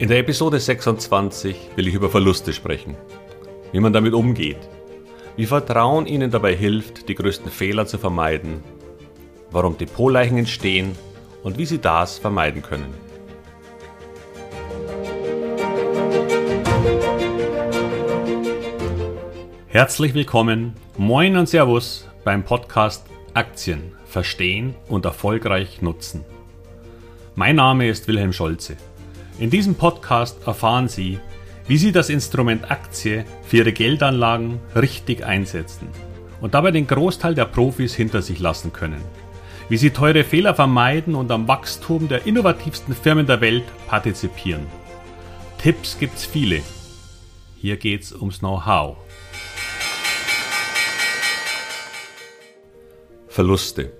In der Episode 26 will ich über Verluste sprechen, wie man damit umgeht, wie Vertrauen Ihnen dabei hilft, die größten Fehler zu vermeiden, warum Depotleichen entstehen und wie Sie das vermeiden können. Herzlich willkommen, moin und Servus beim Podcast Aktien verstehen und erfolgreich nutzen. Mein Name ist Wilhelm Scholze. In diesem Podcast erfahren Sie, wie Sie das Instrument Aktie für Ihre Geldanlagen richtig einsetzen und dabei den Großteil der Profis hinter sich lassen können. Wie Sie teure Fehler vermeiden und am Wachstum der innovativsten Firmen der Welt partizipieren. Tipps gibt's viele. Hier geht's ums Know-how. Verluste.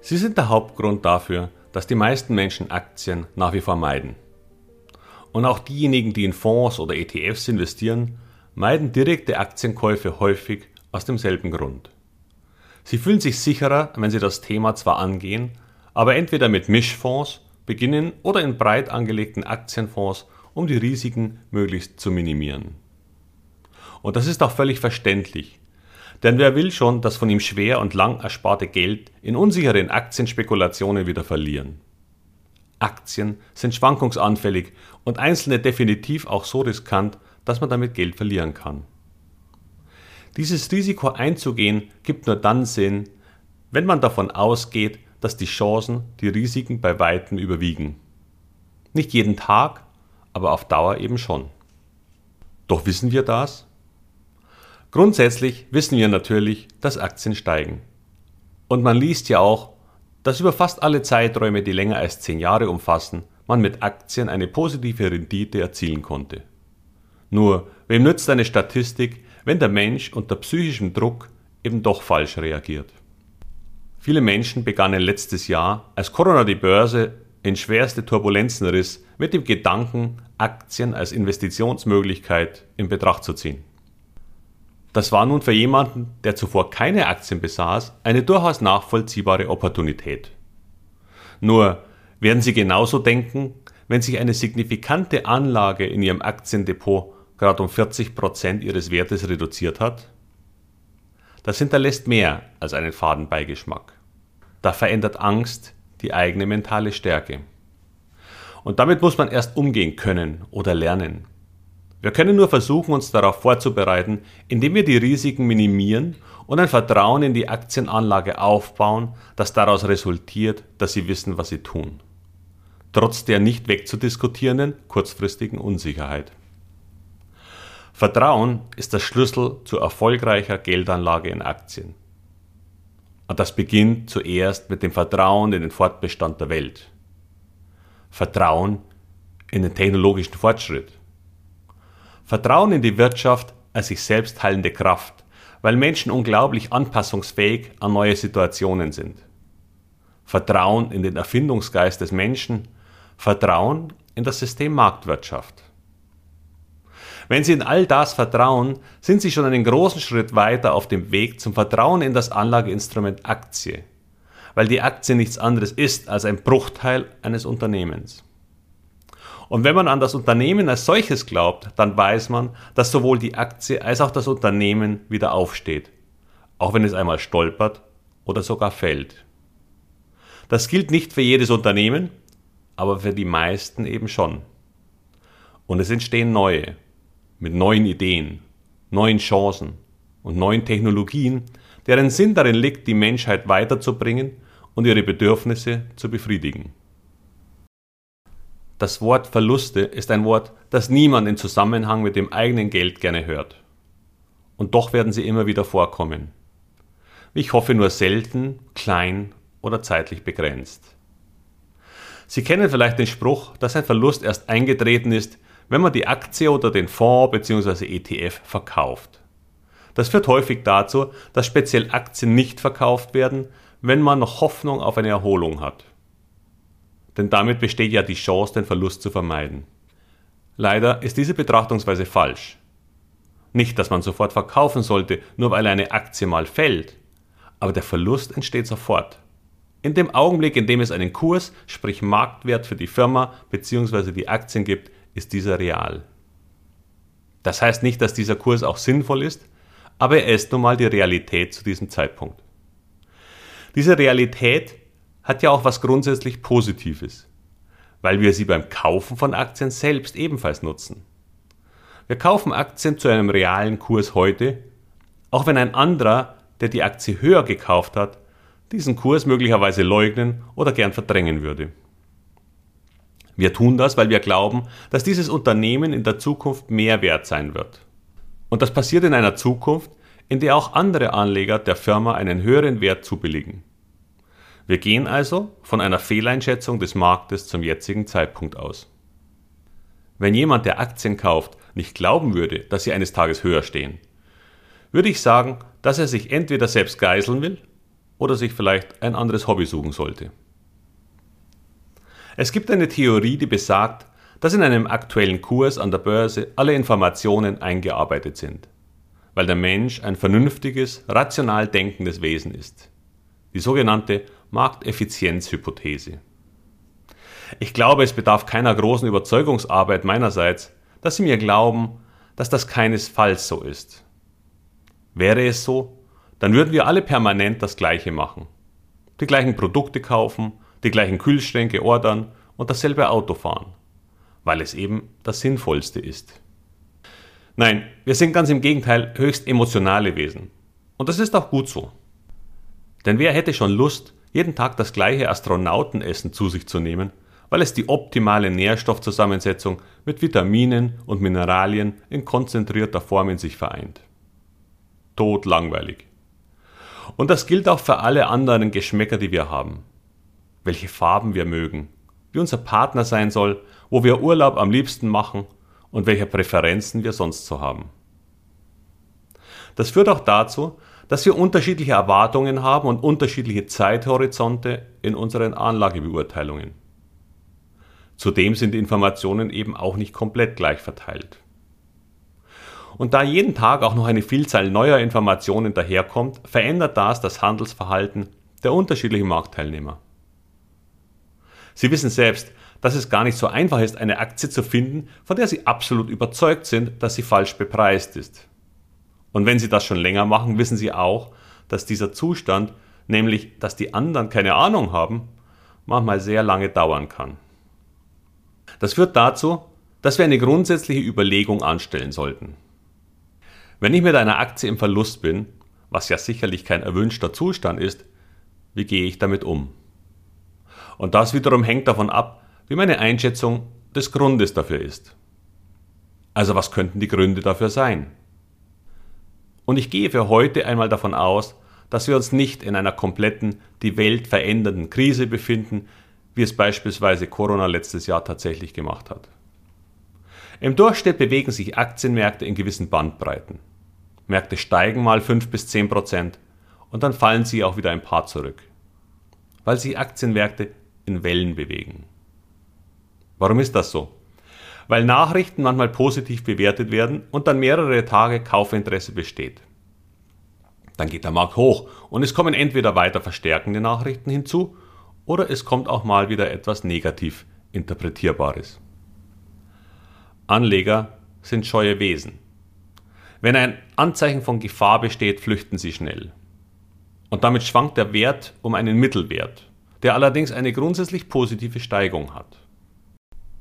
Sie sind der Hauptgrund dafür, dass die meisten Menschen Aktien nach wie vor meiden. Und auch diejenigen, die in Fonds oder ETFs investieren, meiden direkte Aktienkäufe häufig aus demselben Grund. Sie fühlen sich sicherer, wenn sie das Thema zwar angehen, aber entweder mit Mischfonds beginnen oder in breit angelegten Aktienfonds, um die Risiken möglichst zu minimieren. Und das ist auch völlig verständlich, denn wer will schon das von ihm schwer und lang ersparte Geld in unsicheren Aktienspekulationen wieder verlieren? Aktien sind schwankungsanfällig und einzelne definitiv auch so riskant, dass man damit Geld verlieren kann. Dieses Risiko einzugehen gibt nur dann Sinn, wenn man davon ausgeht, dass die Chancen die Risiken bei weitem überwiegen. Nicht jeden Tag, aber auf Dauer eben schon. Doch wissen wir das? Grundsätzlich wissen wir natürlich, dass Aktien steigen. Und man liest ja auch, dass über fast alle Zeiträume, die länger als zehn Jahre umfassen, man mit Aktien eine positive Rendite erzielen konnte. Nur, wem nützt eine Statistik, wenn der Mensch unter psychischem Druck eben doch falsch reagiert? Viele Menschen begannen letztes Jahr, als Corona die Börse in schwerste Turbulenzen riss, mit dem Gedanken, Aktien als Investitionsmöglichkeit in Betracht zu ziehen. Das war nun für jemanden, der zuvor keine Aktien besaß, eine durchaus nachvollziehbare Opportunität. Nur werden Sie genauso denken, wenn sich eine signifikante Anlage in Ihrem Aktiendepot gerade um 40 Prozent Ihres Wertes reduziert hat? Das hinterlässt mehr als einen faden Beigeschmack. Da verändert Angst die eigene mentale Stärke. Und damit muss man erst umgehen können oder lernen. Wir können nur versuchen, uns darauf vorzubereiten, indem wir die Risiken minimieren und ein Vertrauen in die Aktienanlage aufbauen, das daraus resultiert, dass sie wissen, was sie tun. Trotz der nicht wegzudiskutierenden kurzfristigen Unsicherheit. Vertrauen ist der Schlüssel zu erfolgreicher Geldanlage in Aktien. Und das beginnt zuerst mit dem Vertrauen in den Fortbestand der Welt. Vertrauen in den technologischen Fortschritt. Vertrauen in die Wirtschaft als sich selbst heilende Kraft, weil Menschen unglaublich anpassungsfähig an neue Situationen sind. Vertrauen in den Erfindungsgeist des Menschen, Vertrauen in das System Marktwirtschaft. Wenn Sie in all das vertrauen, sind Sie schon einen großen Schritt weiter auf dem Weg zum Vertrauen in das Anlageinstrument Aktie, weil die Aktie nichts anderes ist als ein Bruchteil eines Unternehmens. Und wenn man an das Unternehmen als solches glaubt, dann weiß man, dass sowohl die Aktie als auch das Unternehmen wieder aufsteht, auch wenn es einmal stolpert oder sogar fällt. Das gilt nicht für jedes Unternehmen, aber für die meisten eben schon. Und es entstehen neue, mit neuen Ideen, neuen Chancen und neuen Technologien, deren Sinn darin liegt, die Menschheit weiterzubringen und ihre Bedürfnisse zu befriedigen. Das Wort Verluste ist ein Wort, das niemand in Zusammenhang mit dem eigenen Geld gerne hört. Und doch werden sie immer wieder vorkommen. Ich hoffe nur selten, klein oder zeitlich begrenzt. Sie kennen vielleicht den Spruch, dass ein Verlust erst eingetreten ist, wenn man die Aktie oder den Fonds bzw. ETF verkauft. Das führt häufig dazu, dass speziell Aktien nicht verkauft werden, wenn man noch Hoffnung auf eine Erholung hat denn damit besteht ja die Chance, den Verlust zu vermeiden. Leider ist diese Betrachtungsweise falsch. Nicht, dass man sofort verkaufen sollte, nur weil eine Aktie mal fällt, aber der Verlust entsteht sofort. In dem Augenblick, in dem es einen Kurs, sprich Marktwert für die Firma bzw. die Aktien gibt, ist dieser real. Das heißt nicht, dass dieser Kurs auch sinnvoll ist, aber er ist nun mal die Realität zu diesem Zeitpunkt. Diese Realität hat ja auch was grundsätzlich Positives, weil wir sie beim Kaufen von Aktien selbst ebenfalls nutzen. Wir kaufen Aktien zu einem realen Kurs heute, auch wenn ein anderer, der die Aktie höher gekauft hat, diesen Kurs möglicherweise leugnen oder gern verdrängen würde. Wir tun das, weil wir glauben, dass dieses Unternehmen in der Zukunft mehr wert sein wird. Und das passiert in einer Zukunft, in der auch andere Anleger der Firma einen höheren Wert zubilligen. Wir gehen also von einer Fehleinschätzung des Marktes zum jetzigen Zeitpunkt aus. Wenn jemand, der Aktien kauft, nicht glauben würde, dass sie eines Tages höher stehen, würde ich sagen, dass er sich entweder selbst geiseln will oder sich vielleicht ein anderes Hobby suchen sollte. Es gibt eine Theorie, die besagt, dass in einem aktuellen Kurs an der Börse alle Informationen eingearbeitet sind, weil der Mensch ein vernünftiges, rational denkendes Wesen ist. Die sogenannte Markteffizienzhypothese. Ich glaube, es bedarf keiner großen Überzeugungsarbeit meinerseits, dass Sie mir glauben, dass das keinesfalls so ist. Wäre es so, dann würden wir alle permanent das Gleiche machen. Die gleichen Produkte kaufen, die gleichen Kühlschränke ordern und dasselbe Auto fahren, weil es eben das Sinnvollste ist. Nein, wir sind ganz im Gegenteil höchst emotionale Wesen. Und das ist auch gut so. Denn wer hätte schon Lust, jeden Tag das gleiche Astronautenessen zu sich zu nehmen, weil es die optimale Nährstoffzusammensetzung mit Vitaminen und Mineralien in konzentrierter Form in sich vereint. Tot langweilig. Und das gilt auch für alle anderen Geschmäcker, die wir haben. Welche Farben wir mögen, wie unser Partner sein soll, wo wir Urlaub am liebsten machen und welche Präferenzen wir sonst so haben. Das führt auch dazu, dass wir unterschiedliche Erwartungen haben und unterschiedliche Zeithorizonte in unseren Anlagebeurteilungen. Zudem sind Informationen eben auch nicht komplett gleich verteilt. Und da jeden Tag auch noch eine Vielzahl neuer Informationen daherkommt, verändert das das Handelsverhalten der unterschiedlichen Marktteilnehmer. Sie wissen selbst, dass es gar nicht so einfach ist, eine Aktie zu finden, von der Sie absolut überzeugt sind, dass sie falsch bepreist ist. Und wenn Sie das schon länger machen, wissen Sie auch, dass dieser Zustand, nämlich dass die anderen keine Ahnung haben, manchmal sehr lange dauern kann. Das führt dazu, dass wir eine grundsätzliche Überlegung anstellen sollten. Wenn ich mit einer Aktie im Verlust bin, was ja sicherlich kein erwünschter Zustand ist, wie gehe ich damit um? Und das wiederum hängt davon ab, wie meine Einschätzung des Grundes dafür ist. Also was könnten die Gründe dafür sein? Und ich gehe für heute einmal davon aus, dass wir uns nicht in einer kompletten, die Welt verändernden Krise befinden, wie es beispielsweise Corona letztes Jahr tatsächlich gemacht hat. Im Durchschnitt bewegen sich Aktienmärkte in gewissen Bandbreiten. Märkte steigen mal 5 bis 10 Prozent und dann fallen sie auch wieder ein paar zurück, weil sich Aktienmärkte in Wellen bewegen. Warum ist das so? Weil Nachrichten manchmal positiv bewertet werden und dann mehrere Tage Kaufinteresse besteht. Dann geht der Markt hoch und es kommen entweder weiter verstärkende Nachrichten hinzu oder es kommt auch mal wieder etwas negativ interpretierbares. Anleger sind scheue Wesen. Wenn ein Anzeichen von Gefahr besteht, flüchten sie schnell. Und damit schwankt der Wert um einen Mittelwert, der allerdings eine grundsätzlich positive Steigung hat.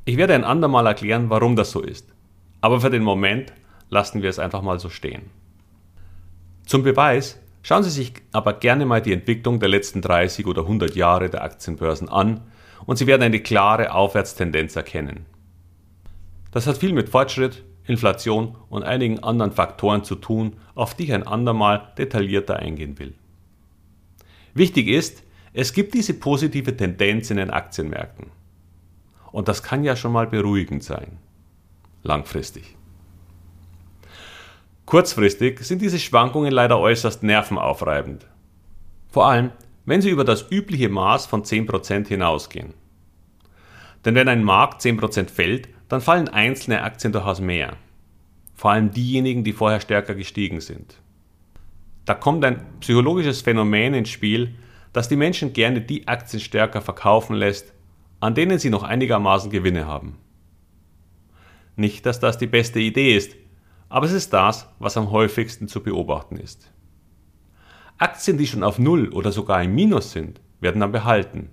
Ich werde ein andermal erklären, warum das so ist. Aber für den Moment lassen wir es einfach mal so stehen. Zum Beweis schauen Sie sich aber gerne mal die Entwicklung der letzten 30 oder 100 Jahre der Aktienbörsen an und Sie werden eine klare Aufwärtstendenz erkennen. Das hat viel mit Fortschritt, Inflation und einigen anderen Faktoren zu tun, auf die ich ein andermal detaillierter eingehen will. Wichtig ist, es gibt diese positive Tendenz in den Aktienmärkten. Und das kann ja schon mal beruhigend sein. Langfristig. Kurzfristig sind diese Schwankungen leider äußerst nervenaufreibend. Vor allem, wenn sie über das übliche Maß von 10% hinausgehen. Denn wenn ein Markt 10% fällt, dann fallen einzelne Aktien durchaus mehr. Vor allem diejenigen, die vorher stärker gestiegen sind. Da kommt ein psychologisches Phänomen ins Spiel, dass die Menschen gerne die Aktien stärker verkaufen lässt, an denen sie noch einigermaßen Gewinne haben. Nicht, dass das die beste Idee ist, aber es ist das, was am häufigsten zu beobachten ist. Aktien, die schon auf Null oder sogar im Minus sind, werden dann behalten,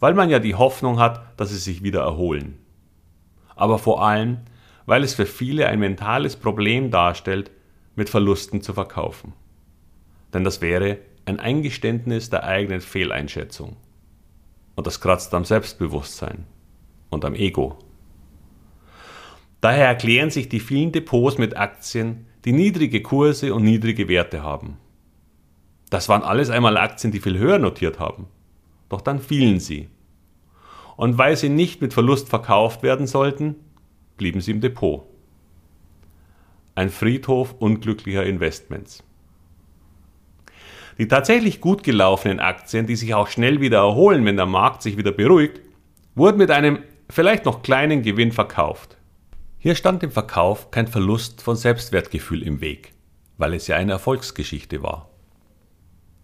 weil man ja die Hoffnung hat, dass sie sich wieder erholen. Aber vor allem, weil es für viele ein mentales Problem darstellt, mit Verlusten zu verkaufen. Denn das wäre ein Eingeständnis der eigenen Fehleinschätzung. Und das kratzt am Selbstbewusstsein und am Ego. Daher erklären sich die vielen Depots mit Aktien, die niedrige Kurse und niedrige Werte haben. Das waren alles einmal Aktien, die viel höher notiert haben. Doch dann fielen sie. Und weil sie nicht mit Verlust verkauft werden sollten, blieben sie im Depot. Ein Friedhof unglücklicher Investments. Die tatsächlich gut gelaufenen Aktien, die sich auch schnell wieder erholen, wenn der Markt sich wieder beruhigt, wurden mit einem vielleicht noch kleinen Gewinn verkauft. Hier stand dem Verkauf kein Verlust von Selbstwertgefühl im Weg, weil es ja eine Erfolgsgeschichte war.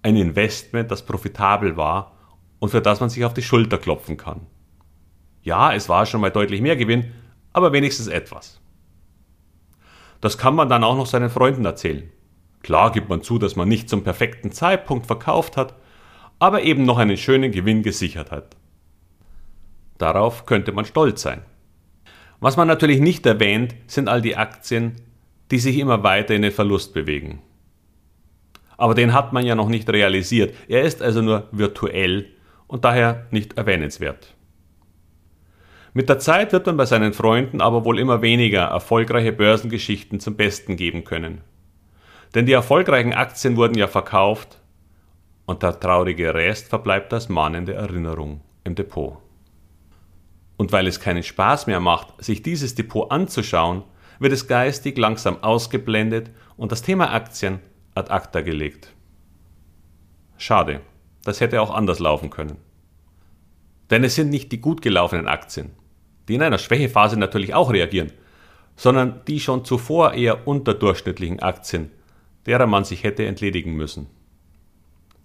Ein Investment, das profitabel war und für das man sich auf die Schulter klopfen kann. Ja, es war schon mal deutlich mehr Gewinn, aber wenigstens etwas. Das kann man dann auch noch seinen Freunden erzählen. Klar gibt man zu, dass man nicht zum perfekten Zeitpunkt verkauft hat, aber eben noch einen schönen Gewinn gesichert hat. Darauf könnte man stolz sein. Was man natürlich nicht erwähnt, sind all die Aktien, die sich immer weiter in den Verlust bewegen. Aber den hat man ja noch nicht realisiert. Er ist also nur virtuell und daher nicht erwähnenswert. Mit der Zeit wird man bei seinen Freunden aber wohl immer weniger erfolgreiche Börsengeschichten zum Besten geben können. Denn die erfolgreichen Aktien wurden ja verkauft und der traurige Rest verbleibt als mahnende Erinnerung im Depot. Und weil es keinen Spaß mehr macht, sich dieses Depot anzuschauen, wird es geistig langsam ausgeblendet und das Thema Aktien ad acta gelegt. Schade, das hätte auch anders laufen können. Denn es sind nicht die gut gelaufenen Aktien, die in einer Schwächephase natürlich auch reagieren, sondern die schon zuvor eher unterdurchschnittlichen Aktien, derer man sich hätte entledigen müssen.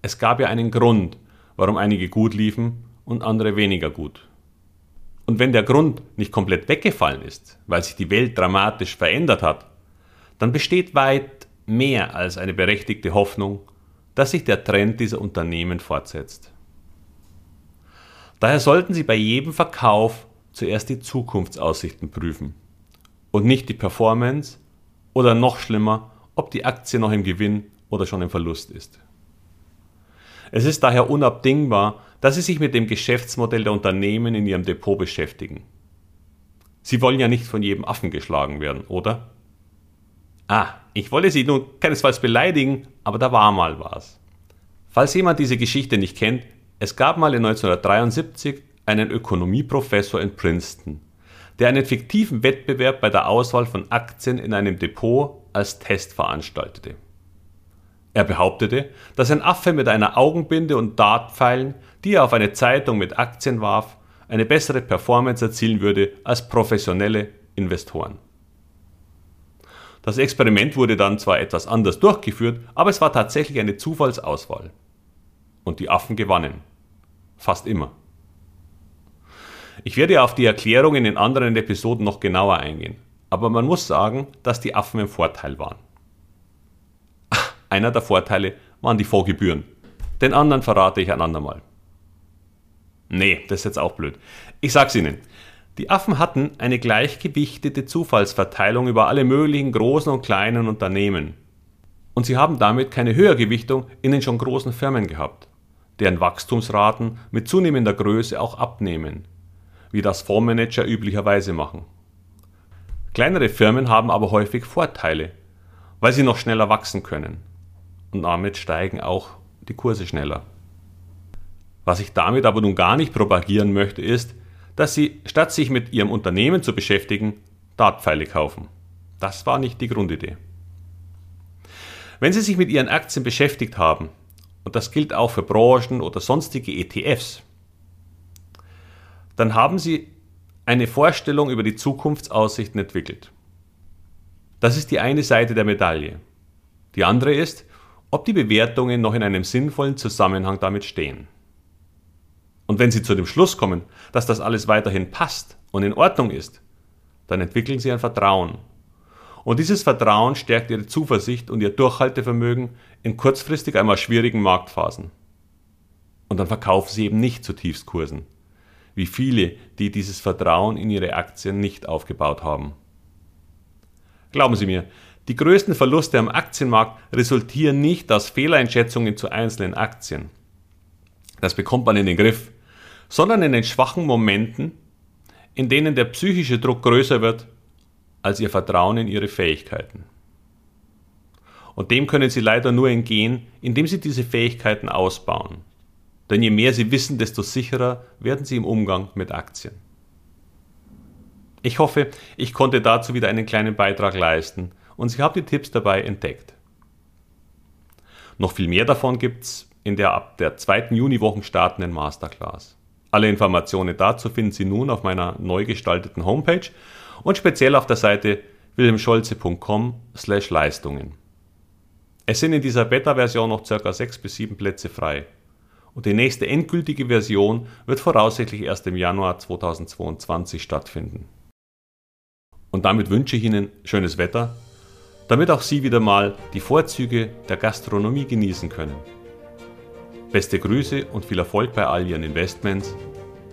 Es gab ja einen Grund, warum einige gut liefen und andere weniger gut. Und wenn der Grund nicht komplett weggefallen ist, weil sich die Welt dramatisch verändert hat, dann besteht weit mehr als eine berechtigte Hoffnung, dass sich der Trend dieser Unternehmen fortsetzt. Daher sollten Sie bei jedem Verkauf zuerst die Zukunftsaussichten prüfen und nicht die Performance oder noch schlimmer, ob die Aktie noch im Gewinn oder schon im Verlust ist. Es ist daher unabdingbar, dass Sie sich mit dem Geschäftsmodell der Unternehmen in Ihrem Depot beschäftigen. Sie wollen ja nicht von jedem Affen geschlagen werden, oder? Ah, ich wolle Sie nun keinesfalls beleidigen, aber da war mal was. Falls jemand diese Geschichte nicht kennt, es gab mal in 1973 einen Ökonomieprofessor in Princeton, der einen fiktiven Wettbewerb bei der Auswahl von Aktien in einem Depot als Test veranstaltete. Er behauptete, dass ein Affe mit einer Augenbinde und Dartpfeilen, die er auf eine Zeitung mit Aktien warf, eine bessere Performance erzielen würde als professionelle Investoren. Das Experiment wurde dann zwar etwas anders durchgeführt, aber es war tatsächlich eine Zufallsauswahl. Und die Affen gewannen. Fast immer. Ich werde auf die Erklärung in den anderen Episoden noch genauer eingehen, aber man muss sagen, dass die Affen im Vorteil waren. Einer der Vorteile waren die Vorgebühren. Den anderen verrate ich ein andermal. Nee, das ist jetzt auch blöd. Ich sag's Ihnen. Die Affen hatten eine gleichgewichtete Zufallsverteilung über alle möglichen großen und kleinen Unternehmen. Und sie haben damit keine Höhergewichtung in den schon großen Firmen gehabt, deren Wachstumsraten mit zunehmender Größe auch abnehmen, wie das Fondsmanager üblicherweise machen. Kleinere Firmen haben aber häufig Vorteile, weil sie noch schneller wachsen können und damit steigen auch die Kurse schneller. Was ich damit aber nun gar nicht propagieren möchte, ist, dass Sie, statt sich mit Ihrem Unternehmen zu beschäftigen, Dartpfeile kaufen. Das war nicht die Grundidee. Wenn Sie sich mit Ihren Aktien beschäftigt haben, und das gilt auch für Branchen oder sonstige ETFs, dann haben Sie eine Vorstellung über die Zukunftsaussichten entwickelt. Das ist die eine Seite der Medaille. Die andere ist, ob die Bewertungen noch in einem sinnvollen Zusammenhang damit stehen. Und wenn Sie zu dem Schluss kommen, dass das alles weiterhin passt und in Ordnung ist, dann entwickeln Sie ein Vertrauen. Und dieses Vertrauen stärkt Ihre Zuversicht und Ihr Durchhaltevermögen in kurzfristig einmal schwierigen Marktphasen. Und dann verkaufen Sie eben nicht zu Tiefskursen, wie viele, die dieses Vertrauen in ihre Aktien nicht aufgebaut haben. Glauben Sie mir, die größten Verluste am Aktienmarkt resultieren nicht aus Fehleinschätzungen zu einzelnen Aktien. Das bekommt man in den Griff, sondern in den schwachen Momenten, in denen der psychische Druck größer wird als ihr Vertrauen in ihre Fähigkeiten. Und dem können sie leider nur entgehen, indem sie diese Fähigkeiten ausbauen. Denn je mehr sie wissen, desto sicherer werden sie im Umgang mit Aktien. Ich hoffe, ich konnte dazu wieder einen kleinen Beitrag leisten und Sie haben die Tipps dabei entdeckt. Noch viel mehr davon gibt's in der ab der zweiten Juniwochen startenden Masterclass. Alle Informationen dazu finden Sie nun auf meiner neu gestalteten Homepage und speziell auf der Seite wilhelmscholze.com/leistungen. Es sind in dieser Beta-Version noch ca. 6 bis 7 Plätze frei. Und die nächste endgültige Version wird voraussichtlich erst im Januar 2022 stattfinden. Und damit wünsche ich Ihnen schönes Wetter, damit auch Sie wieder mal die Vorzüge der Gastronomie genießen können. Beste Grüße und viel Erfolg bei all Ihren Investments.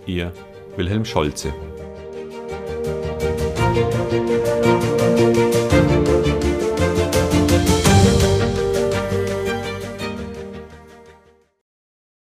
Ihr Wilhelm Scholze.